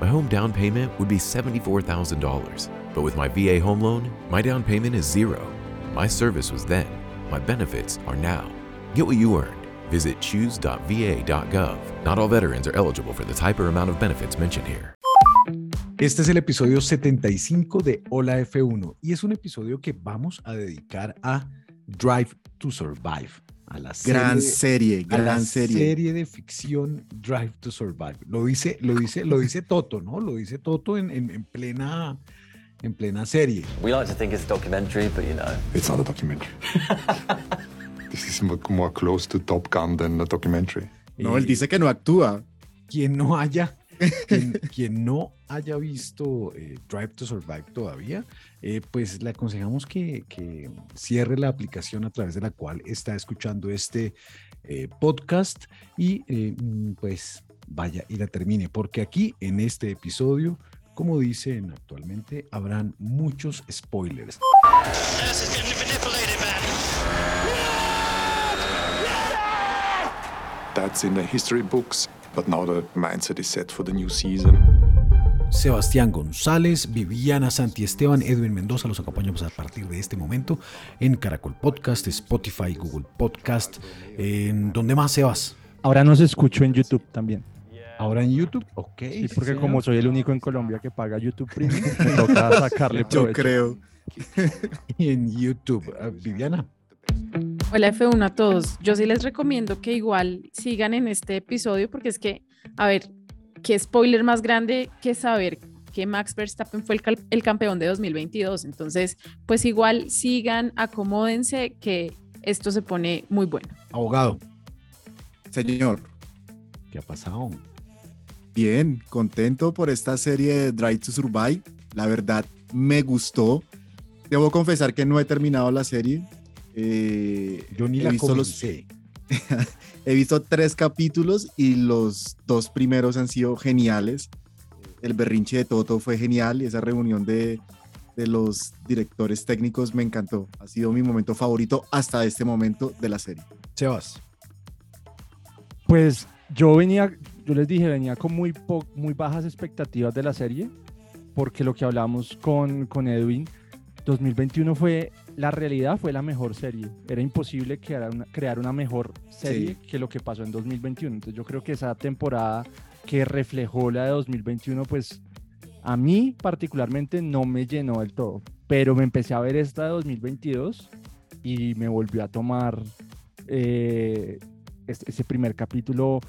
My home down payment would be $74,000. But with my VA home loan, my down payment is zero. My service was then. My benefits are now. Get what you earned. Visit choose.va.gov. Not all veterans are eligible for the type or amount of benefits mentioned here. Este es el episodio 75 de Hola F1 y es un episodio que vamos a dedicar a Drive to Survive. A la serie, gran serie, a la gran serie. serie de ficción Drive to Survive. Lo dice, lo dice, lo dice Toto, ¿no? Lo dice Toto en, en, en plena, en plena serie. We like to think it's a documentary, but you know. It's not a documentary. this is more, more close to Top Gun than a documentary. No, él dice que no actúa. quien no haya quien, no haya visto eh, Drive to Survive todavía, eh, pues le aconsejamos que, cierre la aplicación a través de la cual está escuchando este eh, podcast y mm, pues vaya y la termine, porque aquí en este episodio, como dicen actualmente, habrán muchos spoilers. That's in the history books, but now the mindset is set for the new season. Sebastián González, Viviana Santiesteban, Edwin Mendoza, los acompañamos a partir de este momento en Caracol Podcast, Spotify, Google Podcast, en donde más Sebas. Ahora nos escucho en YouTube también. Ahora en YouTube, ok. Sí, porque señor. como soy el único en Colombia que paga YouTube Premium, me toca sacarle Yo provecho. creo. en YouTube, Ah, Viviana. Hola F1 a todos. Yo sí les recomiendo que igual sigan en este episodio porque es que, a ver, qué spoiler más grande que saber que Max Verstappen fue el, campeón de 2022. Entonces, pues igual sigan, acomódense que esto se pone muy bueno. Abogado, Señor, ¿qué ha pasado? bien, contento por esta serie de Drive to Survive. La verdad, me gustó. Debo confesar que no he terminado la serie. Eh, Yo ni he la visto los-. He visto tres capítulos y los dos primeros han sido geniales. El berrinche de Toto fue genial y esa reunión de, de los directores técnicos me encantó. Ha sido mi momento favorito hasta este momento de la serie. Sebas, Pues yo venía, yo les dije, venía con muy, po- muy bajas expectativas de la serie, porque lo que hablamos con, con Edwin, 2021 fue, la realidad fue la mejor serie. Era imposible crear una, crear una mejor serie que lo que pasó en 2021. Entonces yo creo que esa temporada que reflejó la de 2021, pues a mí particularmente no me llenó del todo. Pero me empecé a ver esta de 2022 y me volvió a tomar eh, este- ese primer capítulo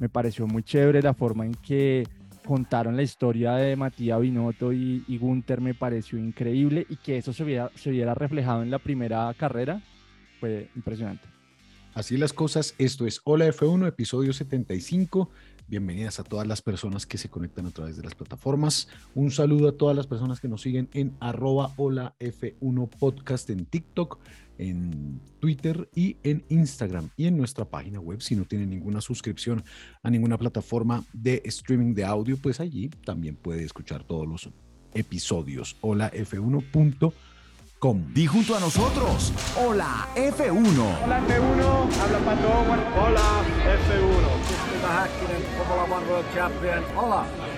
me pareció muy chévere la forma en que contaron la historia de Matías Binotto y, y Gunther me pareció increíble y que eso se viera, se viera reflejado en la primera carrera fue impresionante. así las cosas. Esto es Hola F1, episodio 75. Bienvenidas a todas las personas que se conectan a través de las plataformas. Un saludo a todas las personas que nos siguen en arroba Hola F1 Podcast en TikTok, en Twitter y en Instagram y en nuestra página web. Si no tienen ninguna suscripción a ninguna plataforma de streaming de audio, pues allí también puede escuchar todos los episodios. holaf1.com. Di junto a nosotros, hola F1. Hola F1, habla Pato. Hola F1. Mr. Hakkinen, Formula One World Champion. Hola F1.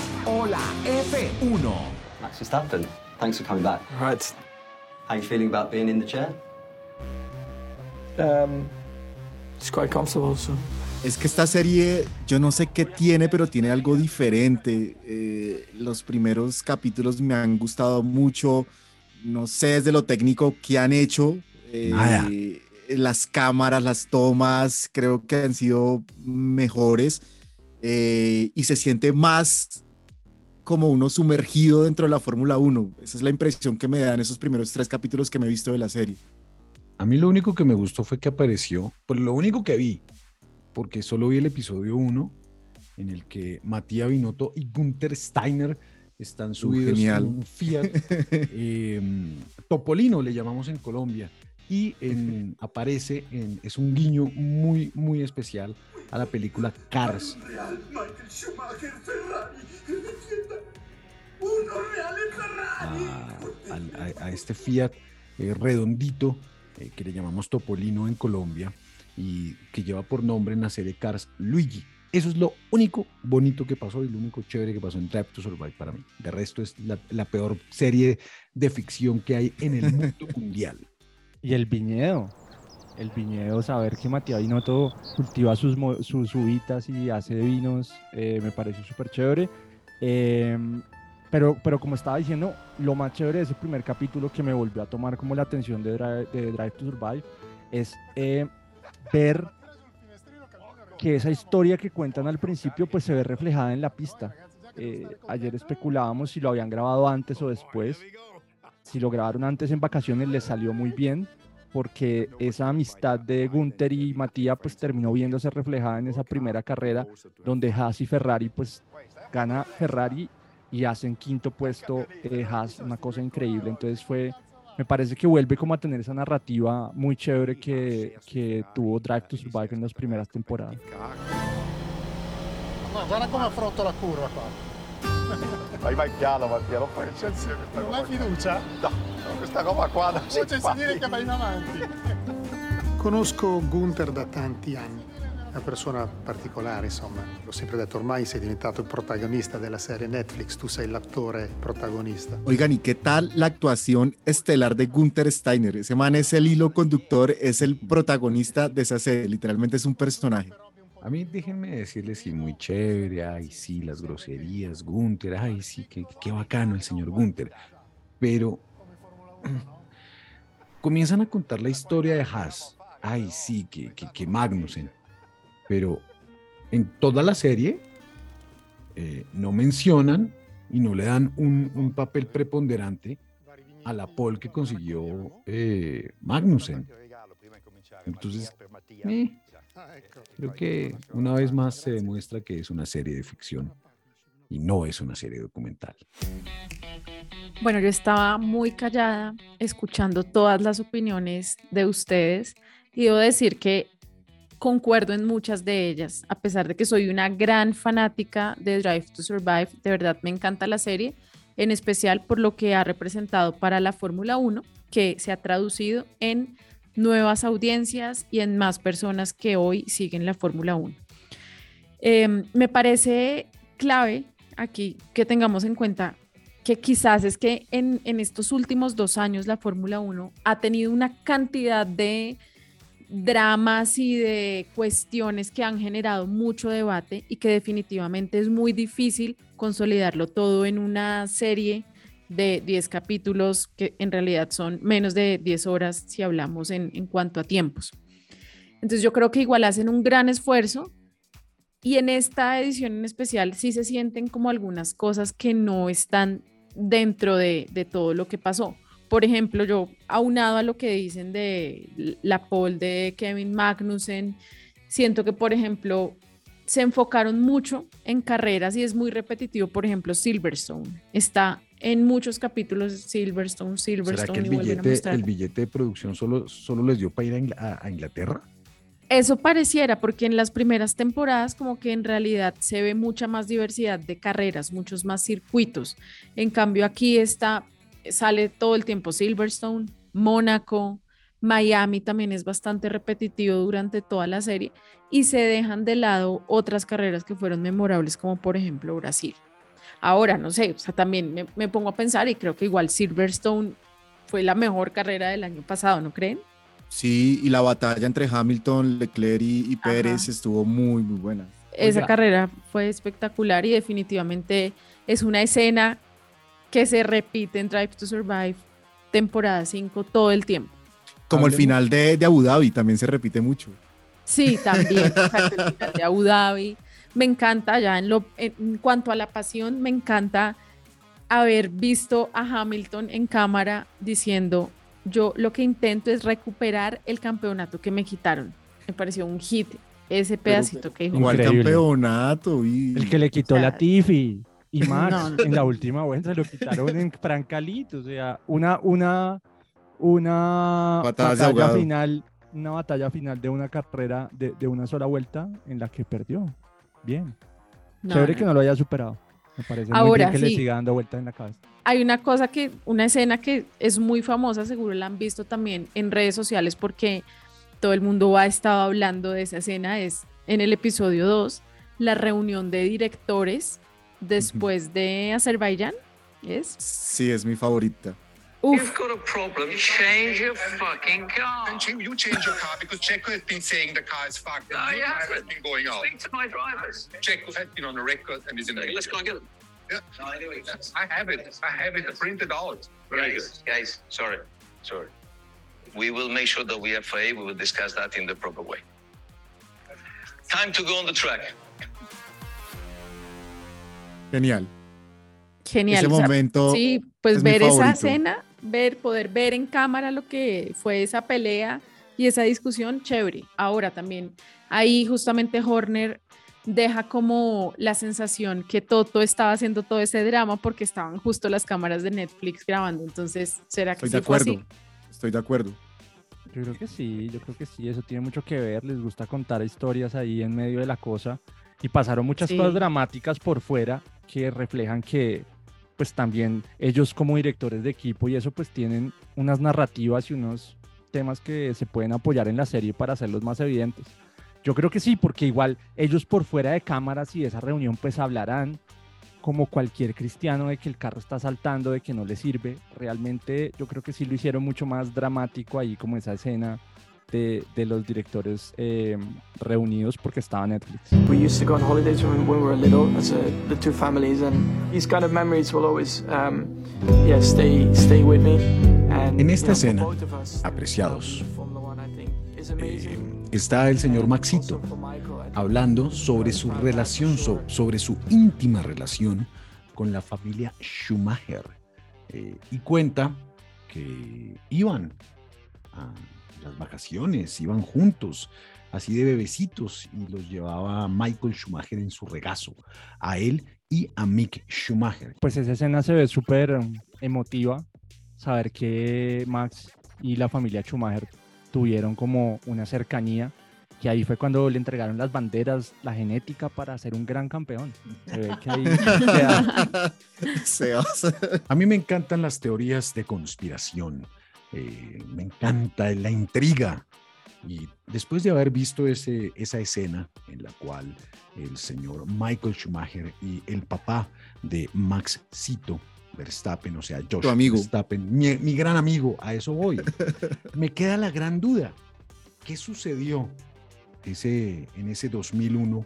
Hola F1. Max Verstappen, thanks for coming back. Right. How you feeling about being in the chair? Um, it's quite comfortable, so. Es que esta serie, yo no sé qué tiene, pero tiene algo diferente. Eh, los primeros capítulos me han gustado mucho. No sé desde lo técnico qué han hecho. Eh, Nada. Las cámaras, las tomas, creo que han sido mejores. Eh, y se siente más como uno sumergido dentro de la Fórmula 1. Esa es la impresión que me dan esos primeros tres capítulos que me he visto de la serie. A mí lo único que me gustó fue que apareció, pues lo único que vi, porque solo vi el episodio 1, en el que Matías Binotto y Gunther Steiner están subidos genial. en un Fiat eh, Topolino, le llamamos en Colombia, y en- aparece, en, es un guiño muy, muy especial a la película Cars. Real Michael Schumacher Ferrari a, a- a este Fiat eh, redondito eh, que le llamamos Topolino en Colombia y que lleva por nombre en la serie Cars Luigi. Eso es lo único bonito que pasó y lo único chévere que pasó en Drive to Survive para mí. De resto es la, la peor serie de ficción que hay en el mundo mundial. Y el viñedo. El viñedo, saber que Matías Binotto cultiva sus, sus uvitas y hace vinos, eh, me pareció súper chévere. Em, pero, pero como estaba diciendo, lo más chévere de ese primer capítulo que me volvió a tomar como la atención de Drive, to Survive es eh, ver que esa historia que cuentan al principio pues se ve reflejada en la pista. Eh, ayer especulábamos si lo habían grabado antes o después. Si lo grabaron antes en vacaciones les salió muy bien porque esa amistad de Gunther y Matías pues terminó viéndose reflejada en esa primera carrera donde Haas y Ferrari pues gana Ferrari y hacen quinto puesto eh, Haas, una cosa increíble. Entonces fue, me parece que vuelve como a tener esa narrativa muy chévere que, que tuvo Drive to Survive en las primeras temporadas. Ma guarda come affronto la curva qua. Vai, vai piano non eccezione questa Non hai fiducia? No, questa roba qua non C'è si a dire che vai in avanti. Conosco Gunther da tanti anni, una persona particolare, insomma. L'ho sempre detto, ormai sei diventato il protagonista della serie Netflix, tu sei l'attore protagonista. Oigan, ¿y qué tal la actuación estelar de Gunther Steiner? Ese man es el hilo conductor, es el protagonista de esa serie, literalmente es un personaje. A mí déjenme decirles, sí, muy chévere, ay, sí, las groserías, Gunther, ay, sí, qué, qué bacano el señor Gunther. Pero comienzan a contar la historia de Haas, ay, sí, que, que, que Magnussen. Pero en toda la serie eh, no mencionan y no le dan un, papel preponderante a la pole que consiguió eh, Magnussen. Entonces, eh, creo que una vez más se demuestra que es una serie de ficción y no es una serie documental. Bueno, yo estaba muy callada escuchando todas las opiniones de ustedes y debo decir que concuerdo en muchas de ellas, a pesar de que soy una gran fanática de Drive to Survive, de verdad me encanta la serie, en especial por lo que ha representado para la Fórmula 1, que se ha traducido en nuevas audiencias y en más personas que hoy siguen la Fórmula 1. Eh, me parece clave aquí que tengamos en cuenta que quizás es que en, en estos últimos dos años la Fórmula 1 ha tenido una cantidad de dramas y de cuestiones que han generado mucho debate y que definitivamente es muy difícil consolidarlo todo en una serie de 10 capítulos que en realidad son menos de 10 horas si hablamos en, cuanto a tiempos. Entonces yo creo que igual hacen un gran esfuerzo y en esta edición en especial sí se sienten como algunas cosas que no están dentro de, de todo lo que pasó. Por ejemplo, yo aunado a lo que dicen de la pole de Kevin Magnussen, siento que, por ejemplo, se enfocaron mucho en carreras y es muy repetitivo. Por ejemplo, Silverstone está en muchos capítulos Silverstone, Silverstone. ¿Será que el a billete, mostrar. el billete de producción solo, solo les dio para ir a a- a Inglaterra? Eso pareciera, porque en las primeras temporadas como que en realidad se ve mucha más diversidad de carreras, muchos más circuitos. En cambio aquí está sale todo el tiempo Silverstone, Mónaco, Miami también es bastante repetitivo durante toda la serie y se dejan de lado otras carreras que fueron memorables, como por ejemplo Brasil. Ahora, no sé, o sea, también me, me pongo a pensar y creo que igual Silverstone fue la mejor carrera del año pasado, ¿no creen? Sí, y la batalla entre Hamilton, Leclerc y, y Pérez Ajá. estuvo muy, muy buena. Esa Oiga. carrera fue espectacular y definitivamente es una escena que se repite en Drive to Survive temporada 5 todo el tiempo. Como el final de, de Abu Dhabi también se repite mucho. Sí, también. exacto, el final de Abu Dhabi. Me encanta ya en, lo, en cuanto a la pasión, me encanta haber visto a Hamilton en cámara diciendo, yo lo que intento es recuperar el campeonato que me quitaron. Me pareció un hit ese pedacito que dijo. Igual campeonato. Y... El que le quitó O sea, la Tiffy y Max no, no. en la última vuelta lo quitaron en Francalito. O sea, una, una, una batalla ahogado. final, una batalla final de una carrera de, de una sola vuelta en la que perdió. Bien. No, Chévere no. que no lo haya superado. Me parece muy Ahora bien que le sí. siga dando vueltas en la cabeza. hay una cosa que, una escena que es muy famosa, seguro la han visto también en redes sociales porque todo el mundo ha estado hablando de esa escena, es en el episodio 2, la reunión de directores después de Azerbaiyán, ¿es? Sí, es mi favorita. Uf, You've got a problem. Change your fucking car. You change your car because Checo has been saying the car is fucked. No, you has been going out. Speak to my drivers. Checo has been on the record and is in the Let's go and get them. Yeah. I have it. I have it printed out. Very good. Guys, guys, sorry, sorry. We will make sure that we have FAA. We will discuss that in the proper way. Time to go on the track. Genial. genial. Ese o sea, momento sí, pues es mi ver esa escena, ver, poder ver en cámara lo que fue esa pelea y esa discusión, chévere. Ahora también, ahí justamente Horner deja como la sensación que Toto estaba haciendo todo ese drama porque estaban justo las cámaras de Netflix grabando. Entonces, ¿será que Estoy de sí fue así? acuerdo. Estoy de acuerdo. Yo creo que sí, yo creo que sí, eso tiene mucho que ver, les gusta contar historias ahí en medio de la cosa y pasaron muchas Sí. cosas dramáticas por fuera que reflejan que pues también ellos como directores de equipo y eso pues tienen unas narrativas y unos temas que se pueden apoyar en la serie para hacerlos más evidentes. Yo creo que sí, porque igual ellos por fuera de cámaras y de esa reunión pues hablarán como cualquier cristiano de que el carro está saltando, de que no le sirve. Realmente yo creo que sí lo hicieron mucho más dramático ahí como esa escena de, de los directores eh, reunidos porque estaba Netflix. We used to go on holidays when, we were little as a, the two families, and these kind of memories will always, um, yeah, stay stay with me. And, En you esta escena, apreciados, is amazing. está el señor Maxito hablando sobre su relación, so- sobre su íntima relación con la familia Schumacher. Eh, y cuenta que iban a las vacaciones, iban juntos, así de bebecitos, y los llevaba Michael Schumacher en su regazo, a él y a Mick Schumacher. Pues esa escena se ve súper emotiva, saber que Max y la familia Schumacher tuvieron como una cercanía, que ahí fue cuando le entregaron las banderas, la genética para ser un gran campeón. Se ve que ahí queda-. A mí me encantan las teorías de conspiración. Eh, me encanta la intriga. Y después de haber visto ese, esa escena en la cual el señor Michael Schumacher y el papá de Max Cito Verstappen, o sea, Josh Tu amigo. Verstappen, mi, mi gran amigo, a eso voy. me queda la gran duda. ¿Qué sucedió ese, en ese 2001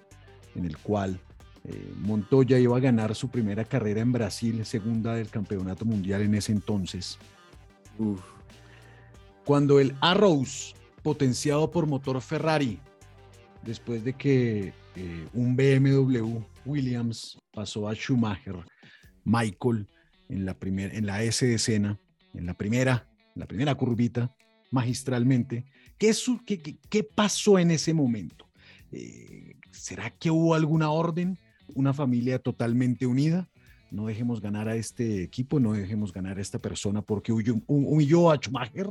en el cual eh, Montoya iba a ganar su primera carrera en Brasil, segunda del campeonato mundial en ese entonces. Cuando el Arrows, potenciado por motor Ferrari, después de que eh, un BMW Williams pasó a Schumacher, Michael en la, primer- en la S de escena, en la primera, en la primera curvita, magistralmente. ¿Qué, su- qué- pasó en ese momento? Eh, ¿Será que hubo alguna orden? ¿Una familia totalmente unida? No dejemos ganar a este equipo, no dejemos ganar a esta persona porque huyó- hu- humilló a Schumacher.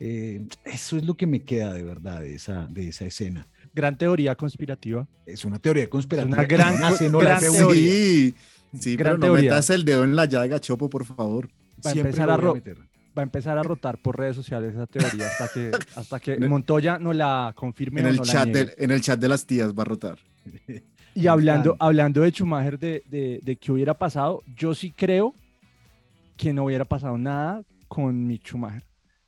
Eh, eso es lo que me queda de verdad de esa, de esa escena. gran teoría conspirativa. Es una teoría conspirativa. una gran- que gran F1. teoría. Sí, sí, Gran pero no teoría. metas el dedo en la llaga, Chopo, por favor. Va a, Siempre empezar a a meter. va a empezar a rotar por redes sociales esa teoría hasta que, hasta que Montoya no la confirme En o el, no chat de, en el chat de las tías va a rotar. Y hablando, hablando de Schumacher, de, de, de qué hubiera pasado, yo sí creo que no hubiera pasado nada con Mick Schumacher.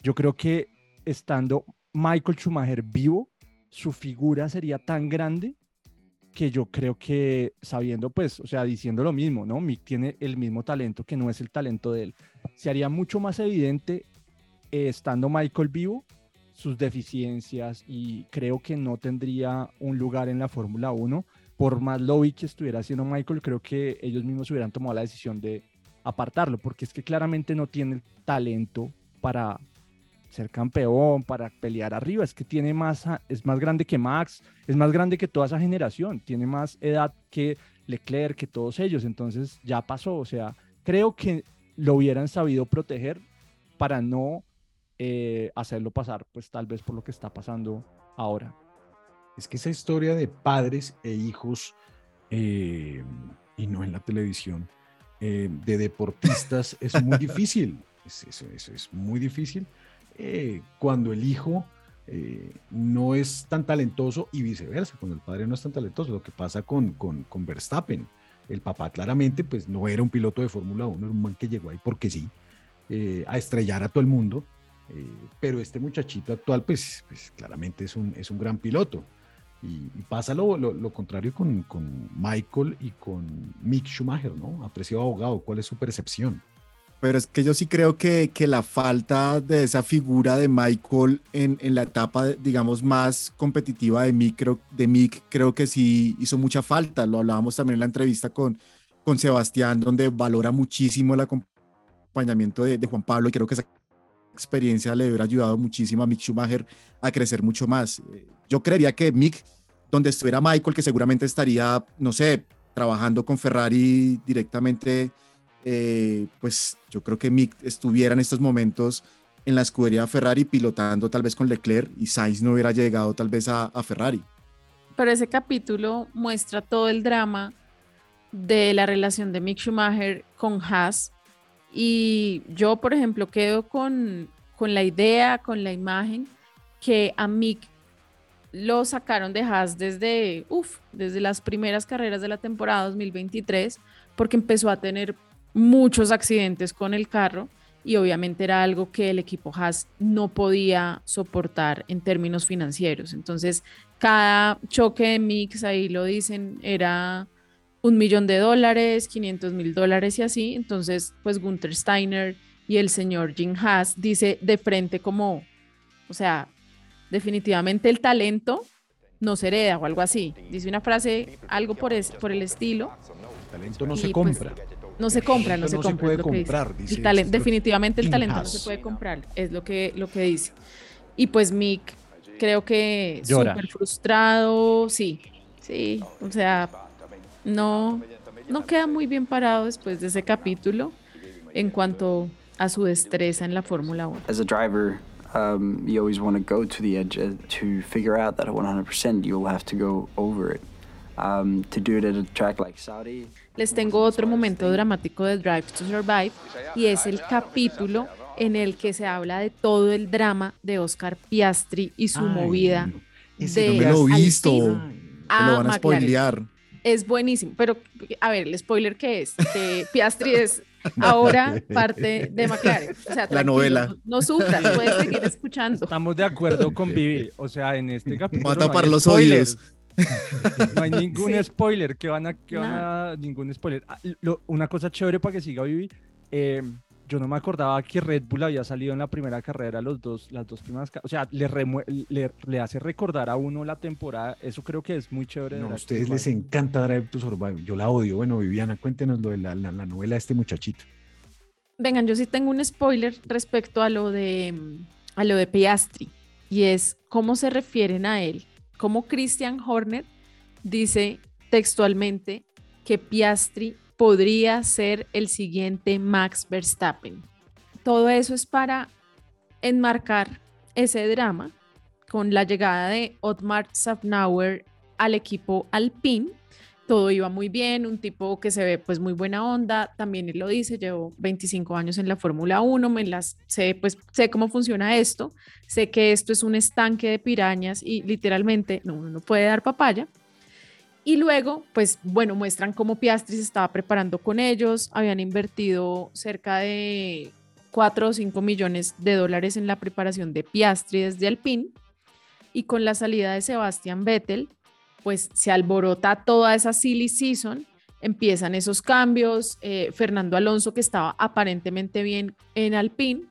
Yo creo que estando Michael Schumacher vivo, su figura sería tan grande que yo creo que sabiendo, pues, o sea, diciendo lo mismo, ¿no? Mick tiene el mismo talento que no es el talento de él. Se haría mucho más evidente eh, estando Michael vivo sus deficiencias y creo que no tendría un lugar en la Fórmula 1. Por más lobby que estuviera haciendo Michael, creo que ellos mismos hubieran tomado la decisión de apartarlo, porque es que claramente no tiene el talento para ser campeón, para pelear arriba, es que tiene más, es más grande que Max, es más grande que toda esa generación, tiene más edad que Leclerc, que todos ellos, entonces ya pasó, o sea, creo que lo hubieran sabido proteger para no eh, hacerlo pasar, pues tal vez por lo que está pasando ahora. Es que esa historia de padres e hijos, eh, y no en la televisión, eh, de deportistas es muy difícil. Es, eso, eso es muy difícil. Eh, cuando el hijo eh, no es tan talentoso y viceversa, cuando el padre no es tan talentoso. Lo que pasa con, con, con Verstappen. El papá claramente pues no era un piloto de Fórmula 1, era un man que llegó ahí porque sí, eh, a estrellar a todo el mundo. eh, pero este muchachito actual pues, pues claramente es un, es un gran piloto. Y, y pasa lo, lo- lo contrario con, con Michael y con Mick Schumacher, ¿no? Apreciado abogado, ¿cuál es su percepción? Pero es que yo sí creo que, que la falta de esa figura de Michael en, en la etapa, digamos, más competitiva de Mick, creo, de Mick, creo que sí hizo mucha falta. Lo hablábamos también en la entrevista con, con Sebastián, donde valora muchísimo el acompañamiento de, de Juan Pablo y creo que esa experiencia le hubiera ayudado muchísimo a Mick Schumacher a crecer mucho más. Eh, Yo creería que Mick, donde estuviera Michael, que seguramente estaría, no sé, trabajando con Ferrari directamente eh, pues yo creo que Mick estuviera en estos momentos en la escudería Ferrari pilotando tal vez con Leclerc y Sainz no hubiera llegado tal vez a, a Ferrari. Pero ese capítulo muestra todo el drama de la relación de Mick Schumacher con Haas. Y yo, por ejemplo, quedo con, con la idea, con la imagen, que a Mick lo sacaron de Haas desde, uf, desde las primeras carreras de la temporada 2023, porque empezó a tener muchos accidentes con el carro y obviamente era algo que el equipo Haas no podía soportar en términos financieros. Entonces, cada choque de mix, ahí lo dicen, era un millón de dólares, 500 mil dólares y así. Entonces, pues Gunther Steiner y el señor Jim Haas dice de frente como, o sea, definitivamente el talento no se hereda o algo así. Dice una frase, algo por, es- por el estilo. El talento no Y, se pues, compra. No se compra, no talento se no se compra. puede es lo que dice. comprar, dice El talen- esto. definitivamente el talento no se puede comprar, es lo que, lo que dice. Y pues Mick, creo que Llora. súper frustrado, sí, sí, o sea, no, no queda muy bien parado después de ese capítulo en cuanto a su destreza en la Fórmula 1. As a driver, um, you always want to go to the edge uh, to figure out that 100% you'll have to go over it. Um, to do it at a track like Saudi, Les tengo otro momento dramático de Drive to Survive y es el capítulo en el que se habla de todo el drama de Oscar Piastri y su Ay, movida Ese de no me lo he visto. Me lo van a McLaren. spoilear. Es buenísimo, pero a ver, el spoiler que es, que Piastri es ahora parte de McLaren. O sea, La novela. No, no sufras, puedes seguir escuchando. Estamos de acuerdo con Vivi. O sea, en este capítulo. Mata no para los spoilers. oídos. No hay ningún Sí. spoiler. Que van a, que van a ningún spoiler. Ah, lo- una cosa chévere para que siga Vivi. eh, yo no me acordaba que Red Bull había salido en la primera carrera los dos, las dos primeras. O sea, le, remue- le, le hace recordar a uno la temporada. Eso creo que es muy chévere. No, a ustedes les encanta Drive to Survive. Yo la odio. Bueno, Viviana, cuéntenos lo de la, la- la novela de este muchachito. Vengan, yo sí tengo un spoiler respecto a lo de a lo de Piastri y es cómo se refieren a él, cómo Christian Horner dice textualmente que Piastri podría ser el siguiente Max Verstappen. Todo eso es para enmarcar ese drama con la llegada de Otmar Safnauer al equipo Alpine todo iba muy bien, un tipo que se ve pues muy buena onda, también él lo dice, llevo 25 años en la Fórmula 1, me las sé pues sé cómo funciona esto, sé que esto es un estanque de pirañas y literalmente no uno no puede dar papaya. Y luego, pues bueno, muestran cómo Piastri se estaba preparando con ellos, habían invertido cerca de 4 o 5 millones de dólares en la preparación de Piastri desde Alpine y con la salida de Sebastian Vettel, pues se alborota toda esa silly season, empiezan esos cambios, eh, Fernando Alonso que estaba aparentemente bien en Alpine,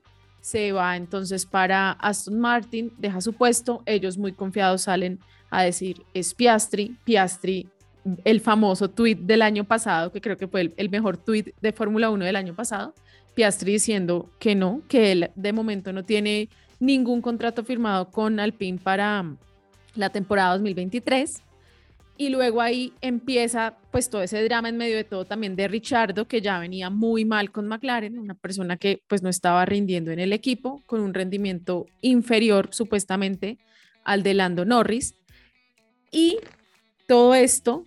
se va entonces para Aston Martin, deja su puesto, ellos muy confiados salen a decir es Piastri, Piastri, el famoso tweet del año pasado, que creo que fue el, mejor tweet de Fórmula 1 del año pasado, Piastri diciendo que no, que él de momento no tiene ningún contrato firmado con Alpine para la temporada 2023. Y luego ahí empieza pues todo ese drama en medio de todo también de Richardo, que ya venía muy mal con McLaren, una persona que pues no estaba rindiendo en el equipo, con un rendimiento inferior supuestamente al de Lando Norris. Y todo esto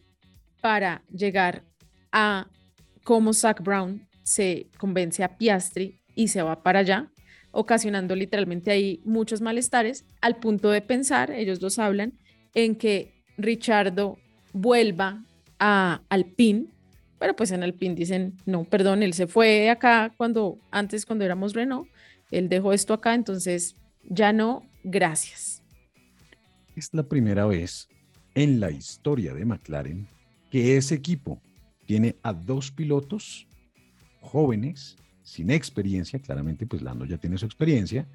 para llegar a cómo Zach Brown se convence a Piastri y se va para allá, ocasionando literalmente ahí muchos malestares, al punto de pensar, ellos dos hablan, en que Richardo vuelva a Alpine, pero pues en Alpine dicen, no, perdón, él se fue acá cuando antes cuando éramos Renault, él dejó esto acá, entonces ya no, gracias. Es la primera vez en la historia de McLaren que ese equipo tiene a dos pilotos jóvenes, sin experiencia, claramente pues Lando ya tiene su experiencia,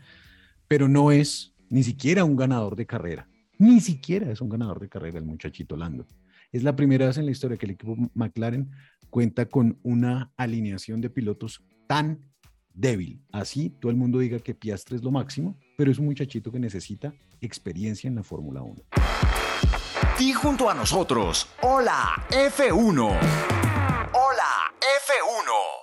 pero no es ni siquiera un ganador de carrera. Ni siquiera es un ganador de carrera el muchachito Lando. Es la primera vez en la historia que el equipo McLaren cuenta con una alineación de pilotos tan débil. Así todo el mundo diga que Piastre es lo máximo, pero es un muchachito que necesita experiencia en la Fórmula 1. Y junto a nosotros, hola F1. Hola F1.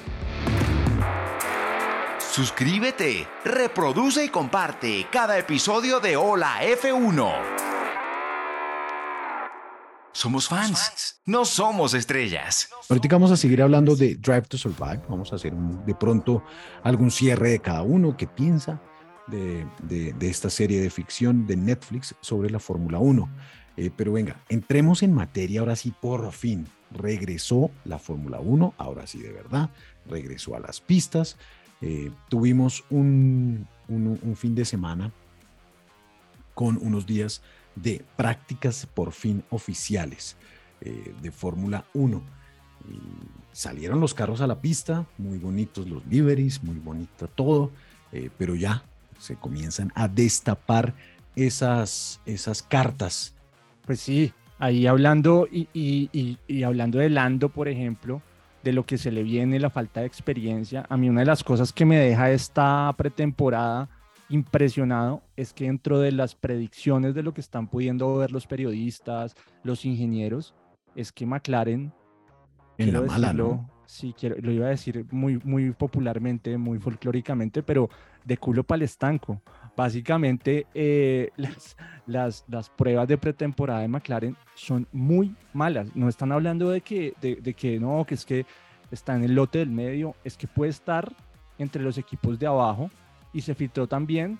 Suscríbete, reproduce y comparte cada episodio de Hola F1. Somos fans, no somos estrellas. Ahorita vamos a seguir hablando de Drive to Survive. Vamos a hacer de pronto algún cierre de cada uno que piensa de, esta serie de ficción de Netflix sobre la Fórmula 1. Eh, pero venga, entremos en materia ahora sí, por fin. Regresó la Fórmula 1, ahora sí de verdad, regresó a las pistas. Eh, tuvimos un, fin de semana con unos días de prácticas por fin oficiales eh, de Fórmula 1. salieron los carros a la pista, muy bonitos los liveries, muy bonito todo, eh, pero ya se comienzan a destapar esas, esas cartas. Pues sí, ahí hablando y, y hablando de Lando, por ejemplo, de lo que se le viene, la falta de experiencia. A mí una de las cosas que me deja esta pretemporada impresionado es que dentro de las predicciones de lo que están pudiendo ver los periodistas, los ingenieros, es que McLaren... En la mala, ¿no? Sí, quiero, lo iba a decir muy, muy popularmente, muy folclóricamente, pero de culo para el estanco. Básicamente, eh, las, pruebas de pretemporada de McLaren son muy malas. No están hablando de que, de, de, que no, que es que está en el lote del medio, es que puede estar entre los equipos de abajo. Y se filtró también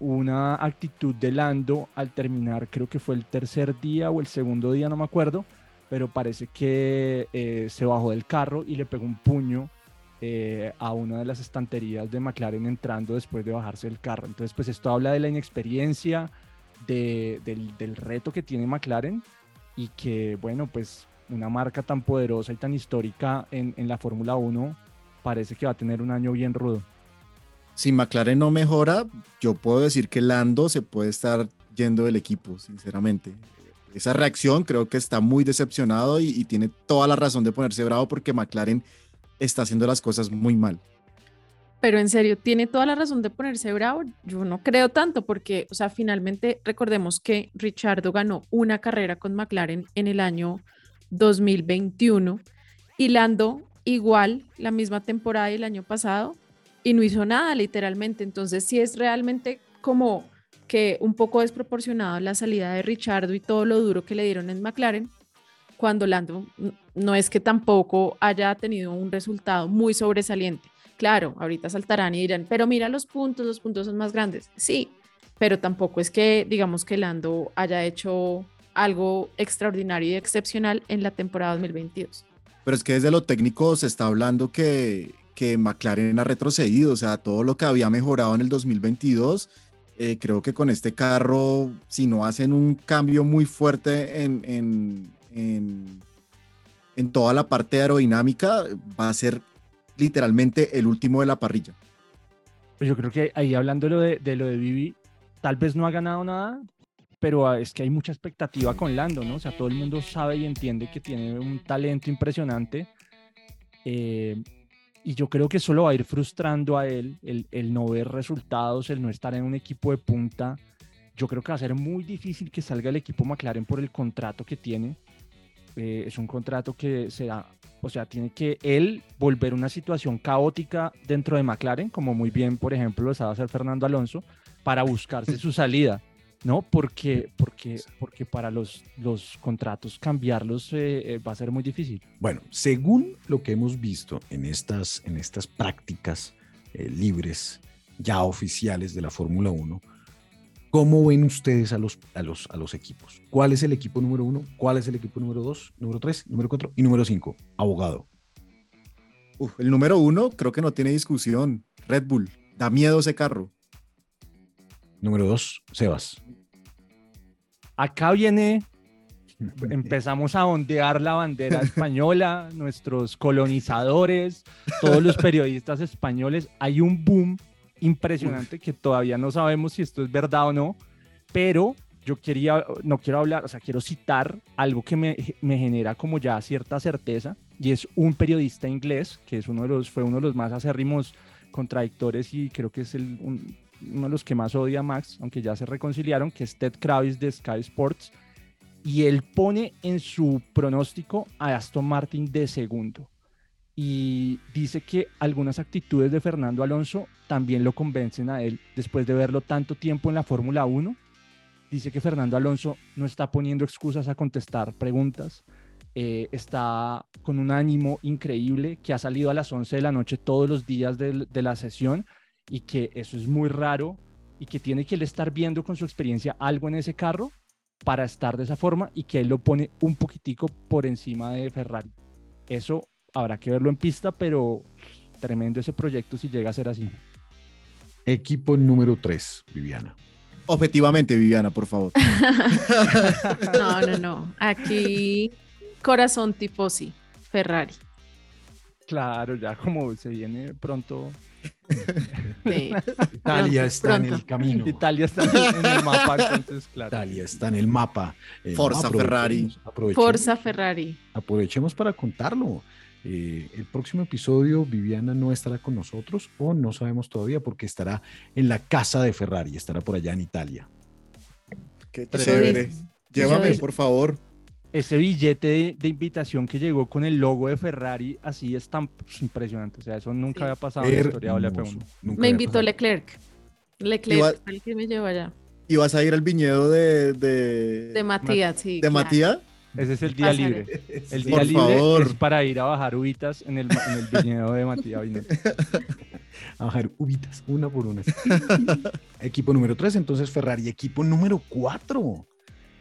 una actitud de Lando al terminar, creo que fue el tercer día o el segundo día, no me acuerdo, pero parece que eh, se bajó del carro y le pegó un puño eh, a una de las estanterías de McLaren entrando después de bajarse del carro. Entonces, pues esto habla de la inexperiencia, del, del, reto que tiene McLaren y que, bueno, pues una marca tan poderosa y tan histórica en, en la Fórmula 1 parece que va a tener un año bien rudo. Si McLaren no mejora, yo puedo decir que Lando se puede estar yendo del equipo, sinceramente. Esa reacción creo que está muy decepcionado y, y tiene toda la razón de ponerse bravo porque McLaren está haciendo las cosas muy mal. Pero en serio, tiene toda la razón de ponerse bravo. Yo no creo tanto porque, o sea, finalmente recordemos que Richardo ganó una carrera con McLaren en el año 2021 y Lando igual la misma temporada del año pasado y no hizo nada literalmente. Entonces sí es realmente como que un poco desproporcionado la salida de Richardo y todo lo duro que le dieron en McLaren, cuando Lando no es que tampoco haya tenido un resultado muy sobresaliente. Claro, ahorita saltarán y dirán, pero mira los puntos, los puntos son más grandes. Sí, pero tampoco es que digamos que Lando haya hecho algo extraordinario y excepcional en la temporada 2022. Pero es que desde lo técnico se está hablando que, que McLaren ha retrocedido, o sea, todo lo que había mejorado en el 2022, eh, creo que con este carro, si no hacen un cambio muy fuerte en, en, en, en toda la parte aerodinámica, va a ser literalmente el último de la parrilla. Pues yo creo que ahí hablando de lo de, lo de Vivi, tal vez no ha ganado nada, pero es que hay mucha expectativa con Lando, ¿no? O sea, todo el mundo sabe y entiende que tiene un talento impresionante. Eh, y yo creo que eso lo va a ir frustrando a él, el, el, no ver resultados, el no estar en un equipo de punta. Yo creo que va a ser muy difícil que salga el equipo McLaren por el contrato que tiene. Eh, es un contrato que se da, o sea, tiene que él volver una situación caótica dentro de McLaren, como muy bien, por ejemplo, lo estaba hacer Fernando Alonso, para buscarse su salida. ¿no? Porque, porque, porque para los, los contratos cambiarlos eh, eh, va a ser muy difícil. Bueno, según lo que hemos visto en estas, en estas prácticas libres ya oficiales de la Fórmula 1, ¿cómo ven ustedes a los, a, los, a los equipos? ¿Cuál es el equipo número uno? ¿Cuál es el equipo número dos? ¿Número tres? ¿Número cuatro? Y número cinco, abogado. Uf, el número uno creo que no tiene discusión. Red Bull. Da miedo ese carro. Número dos, Sebas. Acá viene, empezamos a ondear la bandera española, nuestros colonizadores, todos los periodistas españoles. Hay un boom impresionante que todavía no sabemos si esto es verdad o no, pero yo quería, no quiero hablar, o sea, quiero citar algo que me, me genera como ya cierta certeza, y es un periodista inglés, que es uno de los, fue uno de los más acérrimos contradictores y creo que es el, un, uno de los que más odia a Max, aunque ya se reconciliaron, que es Ted Kravis de Sky Sports, y él pone en su pronóstico a Aston Martin de segundo. Y dice que algunas actitudes de Fernando Alonso también lo convencen a él después de verlo tanto tiempo en la Fórmula 1. Dice que Fernando Alonso no está poniendo excusas a contestar preguntas, eh, está con un ánimo increíble, que ha salido a las 11 de la noche todos los días de, la sesión y que eso es muy raro y que tiene que él estar viendo con su experiencia algo en ese carro para estar de esa forma y que él lo pone un poquitico por encima de Ferrari. Eso habrá que verlo en pista, pero tremendo ese proyecto si llega a ser así. Equipo número 3, Viviana. Objetivamente, Viviana, por favor. no, no, no. Aquí, corazón tipo sí, Ferrari. Claro, ya como se viene pronto Sí. Italia está en el camino. Italia está en el mapa, entonces, claro. Italia está en el mapa. Eh, Forza no, Ferrari. Forza Ferrari. Aprovechemos para contarlo. Eh, el próximo episodio Viviana no estará con nosotros o no sabemos todavía porque estará en la casa de Ferrari, estará por allá en Italia. Qué chévere. Llévame, por favor ese billete de, de, invitación que llegó con el logo de Ferrari, así es tan pues, impresionante. O sea, eso nunca sí. había pasado en la historia de la F1. Me invitó Leclerc. Leclerc el que me llevó allá. ¿Y vas a ir al viñedo de. De, de Matías, sí. ¿De claro. Matías? Ese es el día libre. El día Por libre favor. es para ir a bajar uvitas en el, en el viñedo de Matías A bajar uvitas, una por una. equipo número 3, entonces Ferrari. Equipo número 4.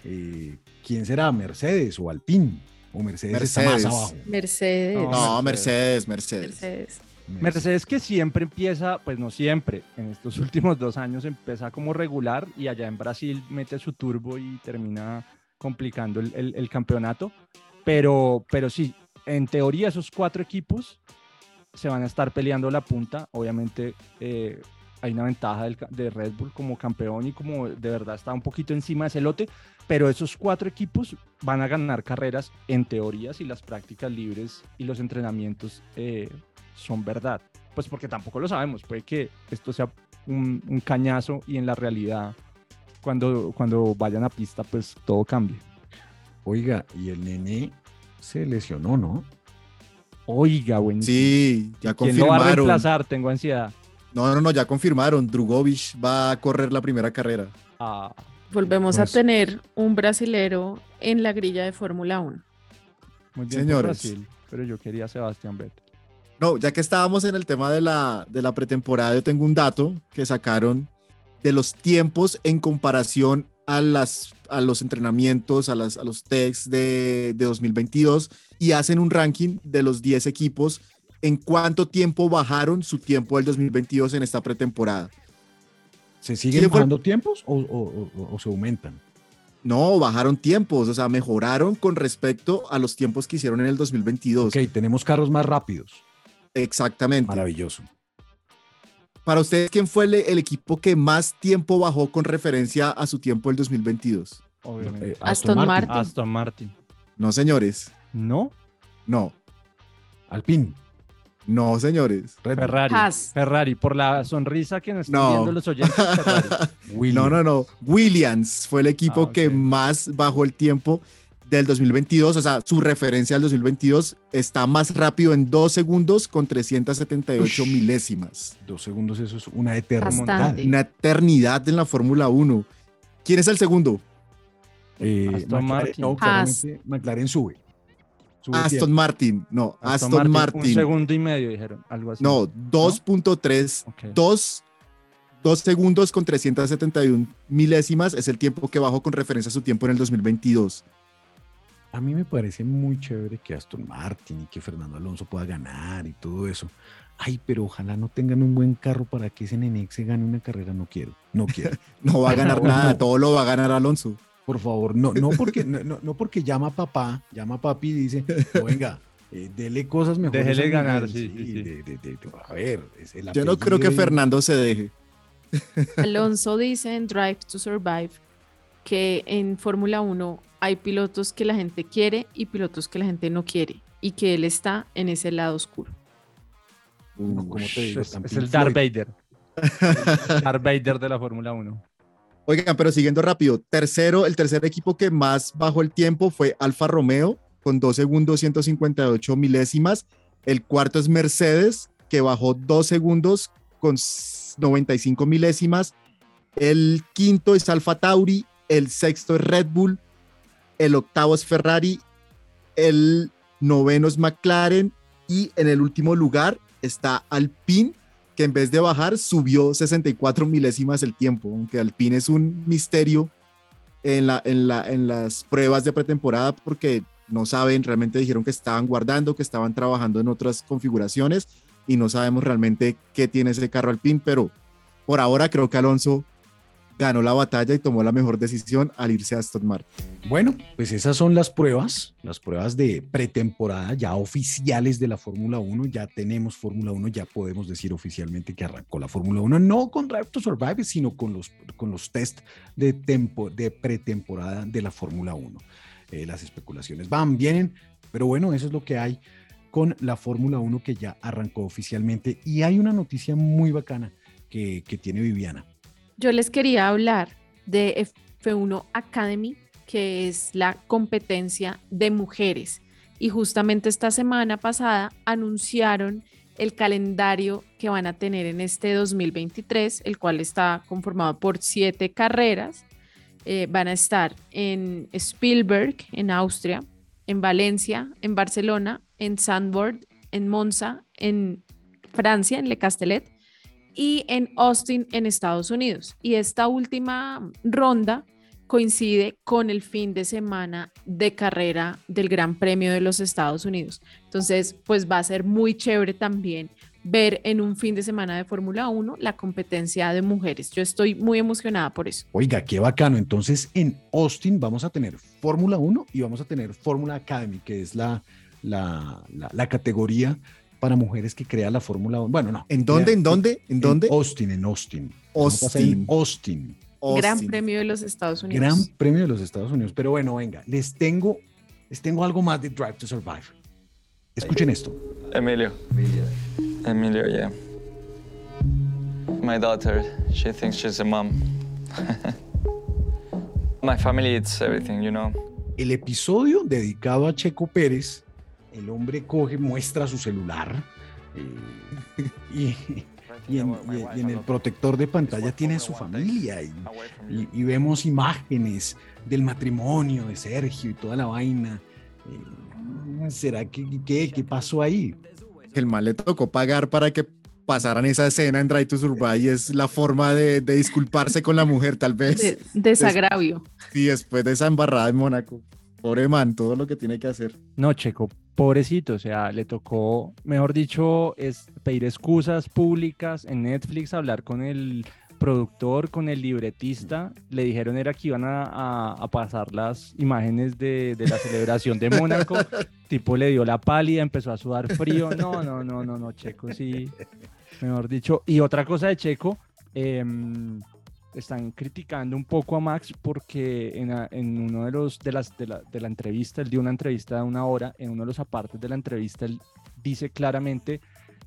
Eh, ¿quién será? ¿Mercedes o Alpine? ¿O Mercedes, Mercedes. está más abajo? Mercedes. No, no Mercedes, Mercedes, Mercedes. Mercedes que siempre empieza, pues no siempre, en estos últimos dos años empieza como regular y allá en Brasil mete su turbo y termina complicando el, el, campeonato. Pero, pero sí, en teoría esos cuatro equipos se van a estar peleando la punta. Obviamente eh, hay una ventaja del, de Red Bull como campeón y como de verdad está un poquito encima de ese lote, pero esos cuatro equipos van a ganar carreras en teoría si las prácticas libres y los entrenamientos eh, son verdad. pues porque tampoco lo sabemos, puede que esto sea un cañazo y en la realidad, cuando, cuando vayan a pista, pues todo cambie. Oiga, y el nene se lesionó, ¿no? Oiga, buen. Sí, ya ¿Quién lo va a confirmaron. reemplazar? Tengo ansiedad. No, no, no, ya confirmaron. Drugovic va a correr la primera carrera. Ah, Volvemos Pues- a tener un brasilero en la grilla de Fórmula 1. muy bien Señores. Brasil, pero yo quería a Sebastián Vettel. No, ya que estábamos en el tema de la, de la pretemporada, yo tengo un dato que sacaron de los tiempos en comparación a, las, a los entrenamientos, a, las, a los tests de, de 2022 y hacen un ranking de los 10 equipos en cuánto tiempo bajaron su tiempo del 2022 en esta pretemporada. ¿Se siguen bajando tiempos o, o- o- o se aumentan? No, bajaron tiempos, o sea, mejoraron con respecto a los tiempos que hicieron en el 2022. Ok, tenemos carros más rápidos. Exactamente. Maravilloso. Para ustedes, ¿quién fue el, el equipo que más tiempo bajó con referencia a su tiempo del 2022? Obviamente. Eh, Aston Martin. Aston Martin. No, señores. ¿No? No. Alpine. No, señores. Ferrari. Ferrari, por la sonrisa que nos están No. viendo los oyentes. Ferrari. No, no, no. Williams fue el equipo Ah, que más bajó el tiempo del 2022. O sea, su referencia al 2022 está más rápido en dos segundos con 378 Ush. milésimas. Dos segundos, eso es una eternidad. Bastante. Una eternidad en la Fórmula 1. ¿Quién es el segundo? Eh, Aston McLaren- Martin. no, claramente McLaren sube. Sube Aston tiempo. Martin. No, Aston, Un Martin. segundo y medio, dijeron. Algo así. No, 2.3, Ok. 2, 2 segundos con 371 milésimas es el tiempo que bajó con referencia a su tiempo en el 2022. A mí me parece muy chévere que Aston Martin y que Fernando Alonso pueda ganar y todo eso. Ay, pero ojalá no tengan un buen carro para que ese nene se gane una carrera. No quiero, no quiero. No va a ganar No. nada, todo lo va a ganar Alonso. Por favor, no, no porque, no, no- porque llama a papá, llama a papi y dice, "No, venga, eh, dele cosas mejores. Déjele ganar, nene". sí, sí, sí. de- de- de- de- a ver, es el Yo no creo que. Fernando se deje. Alonso dice en Drive to Survive que en Fórmula 1 hay pilotos que la gente quiere y pilotos que la gente no quiere y que él está en ese lado oscuro. Es, el Darth. Vader. Darth Vader de la Fórmula 1. Oigan, pero siguiendo rápido, tercero, el tercer equipo que más bajó el tiempo fue Alfa Romeo con 2 segundos 158 milésimas. El cuarto es Mercedes, que bajó 2 segundos con 95 milésimas. El quinto es Alfa Tauri, el sexto es Red Bull, el octavo es Ferrari, el noveno es McLaren y en el último lugar está Alpine, que en vez de bajar subió 64 milésimas el tiempo, aunque Alpine es un misterio en, la, en, la, en las pruebas de pretemporada porque no saben, realmente dijeron que estaban guardando, que estaban trabajando en otras configuraciones y no sabemos realmente qué tiene ese carro Alpine, pero por ahora creo que Alonso ganó la batalla y tomó la mejor decisión al irse a Aston Martin. Bueno, pues esas son las pruebas, las pruebas de pretemporada ya oficiales de la Fórmula 1. Ya tenemos Fórmula 1, ya podemos decir oficialmente que arrancó la Fórmula 1, no con Drive to Survive, sino con los, con los test de, tempo, de pretemporada de la Fórmula 1. Eh, las especulaciones van, vienen, pero bueno, eso es lo que hay con la Fórmula 1 que ya arrancó oficialmente. Y hay una noticia muy bacana que, que tiene Viviana. Yo les quería hablar de F1 Academy, que es la competencia de mujeres. Y justamente esta semana pasada anunciaron el calendario que van a tener en este 2023, el cual está conformado por siete carreras. Eh, van a estar en Spielberg, en Austria, en Valencia, en Barcelona, en Sandburg, en Monza, en Francia, en Le Castellet y en Austin, en Estados Unidos. Y esta última ronda coincide con el fin de semana de carrera del Gran Premio de los Estados Unidos. Entonces, pues va a ser muy chévere también ver en un fin de semana de Fórmula 1 la competencia de mujeres. Yo estoy muy emocionada por eso. Oiga, qué bacano. Entonces, en Austin vamos a tener Fórmula 1 y vamos a tener Fórmula Academy, que es la, la, la, la categoría para mujeres que crea la Fórmula 1. Bueno, no. ¿En dónde? crea- ¿En dónde? ¿En dónde? Austin, en Austin. Vamos a hacer en Austin. Gran Austin. Premio de los Estados Unidos. Gran Premio de los Estados Unidos. Pero bueno, venga, les tengo, les tengo algo más de Drive to Survive. Escuchen esto. Emilio. Emilio, yeah. my daughter. She thinks she's a mom. my family, it's everything, you know. El episodio dedicado a Checo Pérez, el hombre coge, muestra su celular eh, y, y en, y- y en el protector de pantalla tiene a su familia y, y- y vemos imágenes del matrimonio de Sergio y toda la vaina. Eh, ¿Será que qué, qué pasó ahí? El mal le tocó pagar para que pasaran esa escena en Drive to Survive y es la forma de, de disculparse con la mujer, tal vez. De- desagravio. Sí, después de esa embarrada en Mónaco. Pobre man, todo lo que tiene que hacer. No, Checo, pobrecito, o sea, le tocó, mejor dicho, es pedir excusas públicas en Netflix, hablar con el productor, con el libretista, le dijeron era que iban a, a- a pasar las imágenes de, de la celebración de Mónaco, tipo le dio la pálida, empezó a sudar frío, no, no, no, no, no, Checo sí, mejor dicho, y otra cosa de Checo, em, están criticando un poco a Max porque en, en uno de los de las de la, de la entrevista, él dio una entrevista de una hora, en uno de los apartes de la entrevista él dice claramente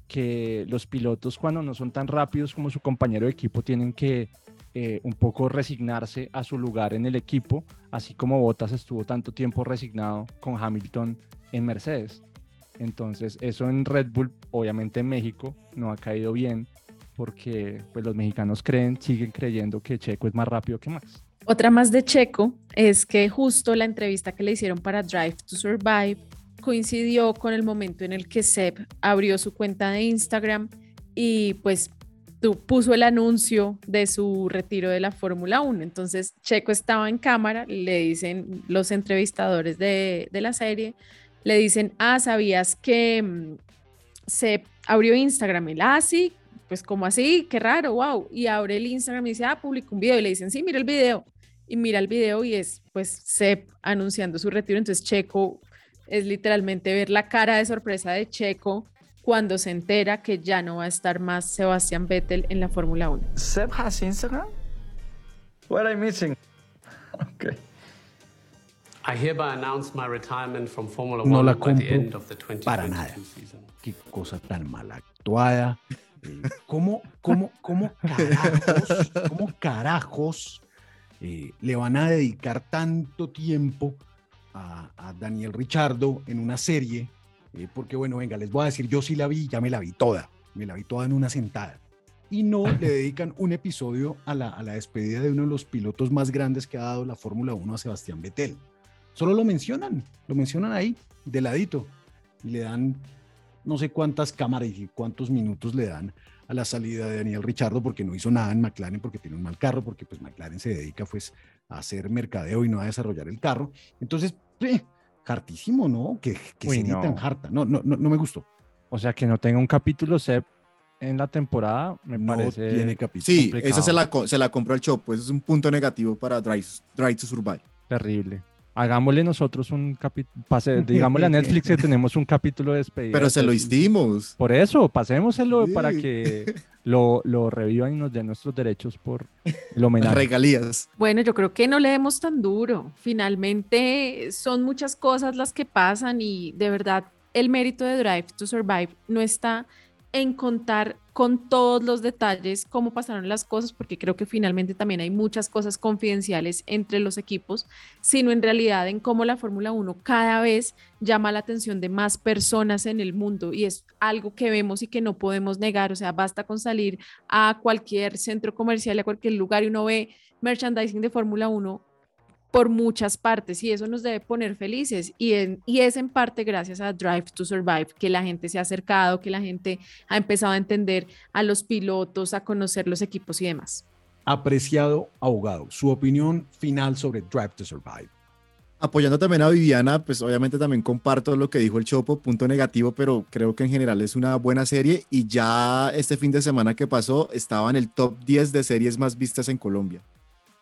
que los pilotos cuando no son tan rápidos como su compañero de equipo tienen que eh, un poco resignarse a su lugar en el equipo, así como Bottas estuvo tanto tiempo resignado con Hamilton en Mercedes. Entonces, eso en Red Bull, obviamente en México, no ha caído bien porque pues, los mexicanos creen, siguen creyendo que Checo es más rápido que Max. Otra más de Checo es que justo la entrevista que le hicieron para Drive to Survive coincidió con el momento en el que Seb abrió su cuenta de Instagram y pues puso el anuncio de su retiro de la Fórmula 1. Entonces Checo estaba en cámara, le dicen los entrevistadores de, de la serie, le dicen, ah, ¿sabías que mm, Seb abrió Instagram? Él, ah, pues como así, qué raro, wow. Y abre el Instagram y dice, ah, publicó un video y le dicen, sí, mira el video. Y mira el video y es pues Seb anunciando su retiro. Entonces Checo es literalmente ver la cara de sorpresa de Checo cuando se entera que ya no va a estar más Sebastián Vettel en la Fórmula 1. Seb has Instagram? What am I missing? Okay. I hereby announce my retirement from Formula No One la by the end of the 2022 para nada. season. Qué cosa tan mal actuada. ¿Cómo, cómo, cómo carajos, cómo carajos eh, le van a dedicar tanto tiempo a, a Daniel Richardo en una serie? Eh, porque bueno, venga, les voy a decir, yo sí la vi, ya me la vi toda, me la vi toda en una sentada. Y no le dedican un episodio a la, a la despedida de uno de los pilotos más grandes que ha dado la Fórmula 1 a Sebastián Vettel. Solo lo mencionan, lo mencionan ahí, de ladito, y le dan no sé cuántas cámaras y cuántos minutos le dan a la salida de Daniel Richardo porque no hizo nada en McLaren, porque tiene un mal carro, porque pues McLaren se dedica pues a hacer mercadeo y no a desarrollar el carro. Entonces, eh, hartísimo, ¿no? Que, que Uy, serie no. tan harta. No, no, no, no me gustó. O sea, que no tenga un capítulo Seb en la temporada, me No parece. tiene capítulo. Sí, complicado. esa se la, se la compró el Chopo. Eso es un punto negativo para Drive, Drive to Survive. Terrible. Hagámosle nosotros un capítulo, digámosle a Netflix que tenemos un capítulo de despedida. Pero se lo hicimos. Por eso, pasémoselo Sí. para que lo, lo revivan y nos den nuestros derechos por el homenaje. Regalías. Bueno, yo creo que no le demos tan duro. Finalmente son muchas cosas las que pasan y de verdad el mérito de Drive to Survive no está en contar con todos los detalles cómo pasaron las cosas, porque creo que finalmente también hay muchas cosas confidenciales entre los equipos, sino en realidad en cómo la Fórmula 1 cada vez llama la atención de más personas en el mundo. Y es algo que vemos y que no podemos negar, o sea, basta con salir a cualquier centro comercial, a cualquier lugar y uno ve merchandising de Fórmula 1 por muchas partes y eso nos debe poner felices y, en- y es en parte gracias a Drive to Survive que la gente se ha acercado, que la gente ha empezado a entender a los pilotos, a conocer los equipos y demás. Apreciado abogado, su opinión final sobre Drive to Survive. Apoyando también a Viviana, pues obviamente también comparto lo que dijo el Chopo, punto negativo, pero creo que en general es una buena serie y ya este fin de semana que pasó estaba en el top 10 de series más vistas en Colombia.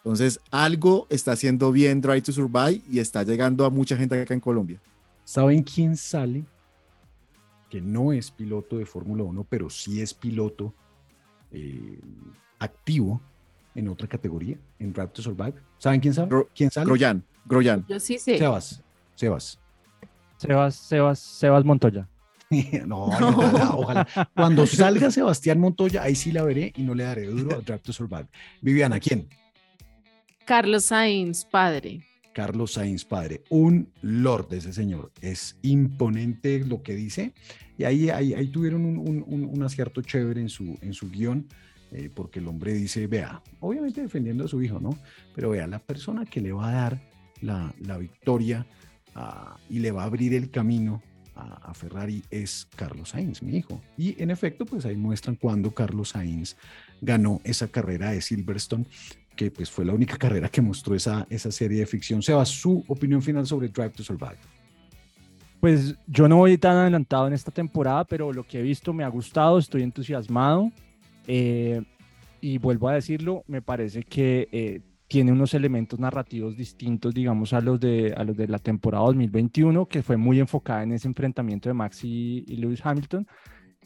Entonces, algo está haciendo bien Drive to Survive y está llegando a mucha gente acá en Colombia. ¿Saben quién sale? Que no es piloto de Fórmula 1, pero sí es piloto eh, activo en otra categoría, en Drive to Survive. ¿Saben quién sabe? ¿Quién sale? Groyan, Groyan. Yo sí sé. Sebas, Sebas. Sebas, Sebas, Sebas Montoya. no, ojalá, ojalá. Cuando salga Sebastián Montoya, ahí sí la veré y no le daré duro a Drive to Survive. Viviana, ¿quién? Carlos Sainz, padre. Carlos Sainz, padre. Un lord ese señor. Es imponente lo que dice. Y ahí, ahí, ahí tuvieron un, un, un, acierto chévere en su, en su guion. Eh, porque el hombre dice, vea, obviamente defendiendo a su hijo, ¿no? Pero vea, la persona que le va a dar la, la victoria ah, y le va a abrir el camino a, Ferrari es Carlos Sainz, mi hijo. Y en efecto, pues ahí muestran cuando Carlos Sainz ganó esa carrera de Silverstone, que pues fue la única carrera que mostró esa, esa serie de ficción. Seba, su opinión final sobre Drive to Survive. Pues yo no voy tan adelantado en esta temporada, pero lo que he visto me ha gustado, estoy entusiasmado. Eh, y vuelvo a decirlo, me parece que eh, tiene unos elementos narrativos distintos, digamos, a los de, a los de la temporada 2021, que fue muy enfocada en ese enfrentamiento de Max y, Lewis Hamilton.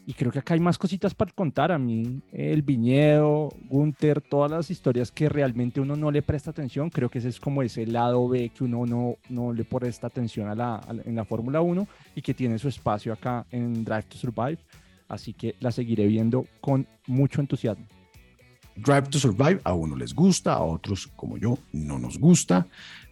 Y creo que acá hay más cositas para contar. A mí, el viñedo, Gunther, todas las historias que realmente uno no le presta atención, creo que ese es como ese lado B que uno no, no le presta atención a la, en la Fórmula 1 y que tiene su espacio acá en Drive to Survive. Así que la seguiré viendo con mucho entusiasmo. Drive to Survive a uno les gusta, a otros como yo no nos gusta,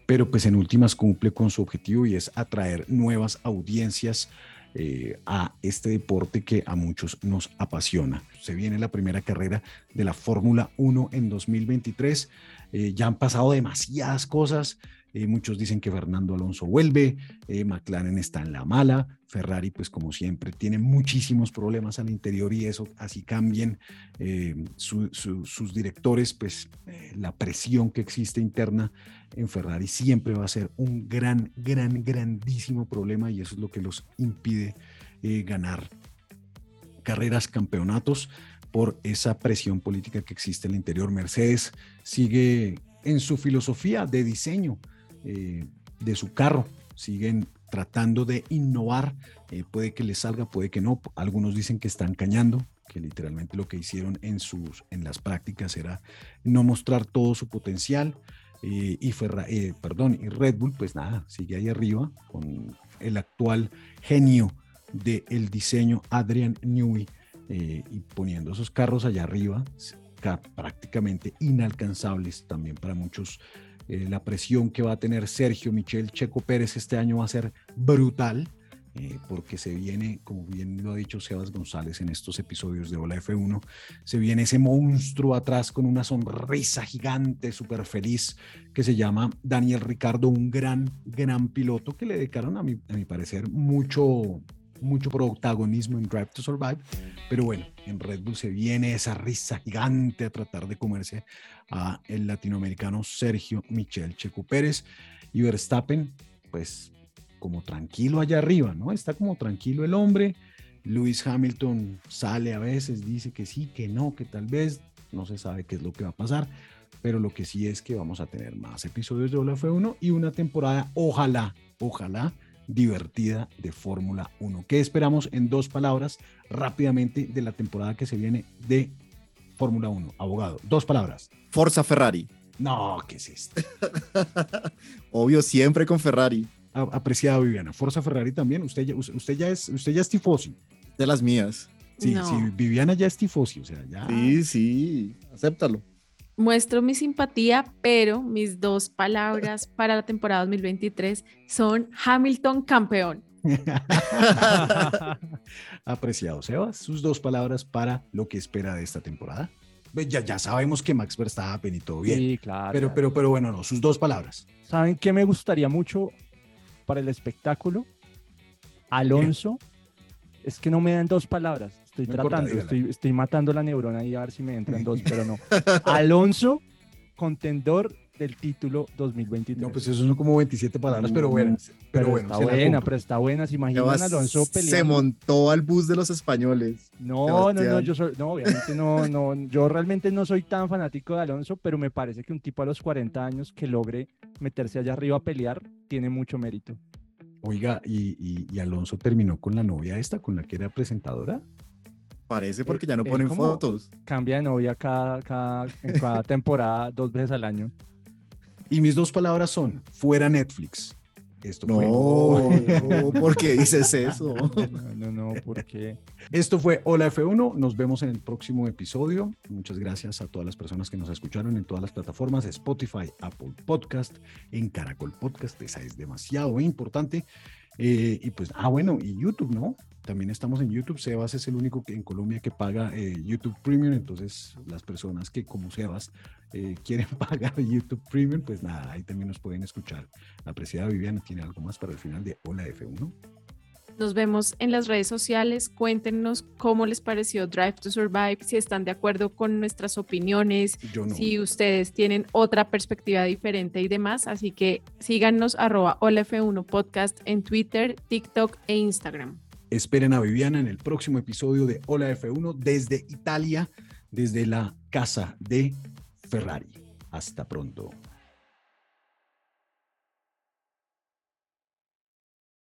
pero pues en últimas cumple con su objetivo y es atraer nuevas audiencias eh, a este deporte que a muchos nos apasiona. Se viene la primera carrera de la Fórmula 1 en 2023. Eh, ya han pasado demasiadas cosas. Eh, muchos dicen que Fernando Alonso vuelve, eh, McLaren está en la mala, Ferrari pues como siempre tiene muchísimos problemas al interior y eso así cambien eh, sus directores, pues la presión que existe interna en Ferrari siempre va a ser un gran, gran, grandísimo problema y eso es lo que los impide ganar carreras, campeonatos por esa presión política que existe al interior. Mercedes sigue en su filosofía de diseño eh, de su carro. Siguen tratando de innovar. Eh, puede que les salga, puede que no. Algunos dicen que están cañando, que literalmente lo que hicieron en, sus, en las prácticas era no mostrar todo su potencial. Eh, y, Ferra, perdón, y Red Bull, pues nada, sigue ahí arriba con el actual genio del diseño, Adrian Newey, y poniendo esos carros allá arriba, prácticamente inalcanzables también para muchos eh, la presión que va a tener Sergio Michel Checo Pérez este año va a ser brutal, eh, porque se viene, como bien lo ha dicho Sebas González en estos episodios de Hola F1, se viene ese monstruo atrás con una sonrisa gigante, súper feliz, que se llama Daniel Ricardo, un gran, gran piloto que le dedicaron, a mi, a mi parecer, mucho, mucho protagonismo en Drive to Survive, pero bueno, en Red Bull se viene esa risa gigante a tratar de comerse a el latinoamericano Sergio Michel Checo Pérez y Verstappen, pues como tranquilo allá arriba, ¿no? Está como tranquilo el hombre. Lewis Hamilton sale a veces, dice que sí, que no, que tal vez, no se sabe qué es lo que va a pasar, pero lo que sí es que vamos a tener más episodios de Olaf 1 y una temporada, ojalá, ojalá, divertida de Fórmula 1. ¿Qué esperamos en dos palabras rápidamente de la temporada que se viene de Fórmula 1? Abogado, dos palabras. Forza Ferrari. No, ¿qué es esto? Obvio, siempre con Ferrari. Apreciada Viviana. Forza Ferrari también. Usted ya, usted ya es, usted ya es tifosi. De las mías. Sí, sí, Viviana ya es tifosi, o sea, ya. Sí, sí, acéptalo muestro mi simpatía, pero mis dos palabras para la temporada 2023 son Hamilton campeón. Apreciado, Sebas. Sus dos palabras para lo que espera de esta temporada. Ya, ya sabemos que Max Verstappen y todo bien. Sí, claro. Pero, pero, pero bueno, no, sus dos palabras. ¿Saben qué me gustaría mucho para el espectáculo? Alonso. Es que no me dan dos palabras. Estoy tratando, estoy, matando la neurona ahí a ver si me entran dos, pero no. Alonso, contendor del título 2023. No, pues eso son como 27 palabras, pero bueno. Pero, bueno, está buena, pero está buena. ¿Se imaginan a Alonso peleando? Se montó al bus de los españoles. No, no, no, yo soy, no, obviamente no, no, yo realmente no soy tan fanático de Alonso, pero me parece que un tipo a los 40 años que logre meterse allá arriba a pelear tiene mucho mérito. Oiga, ¿y, y Alonso terminó con la novia esta, con la que era presentadora? Parece porque ya no ponen fotos. Cambia de novia cada, cada, temporada dos veces al año. Y mis dos palabras son, fuera Netflix. Esto No, fue. no, ¿por qué dices eso? No, no, no, porque Esto fue Hola F1. Nos vemos en el próximo episodio. Muchas gracias a todas las personas que nos escucharon en todas las plataformas: Spotify, Apple Podcast, en Caracol Podcast. Esa es demasiado importante. Eh, y pues, ah, bueno, y YouTube, ¿no? También estamos en YouTube. Sebas es el único que en Colombia que paga eh, YouTube Premium. Entonces, las personas que, como Sebas, eh, quieren pagar YouTube Premium, pues nada, ahí también nos pueden escuchar. La apreciada Viviana tiene algo más para el final de Hola F1. Nos vemos en las redes sociales. Cuéntenos cómo les pareció Drive to Survive, si están de acuerdo con nuestras opiniones, no. si ustedes tienen otra perspectiva diferente y demás. Así que síganos arroba holaf1 podcast en Twitter, TikTok e Instagram. Esperen a Viviana en el próximo episodio de Hola F1 desde Italia, desde la casa de Ferrari. Hasta pronto.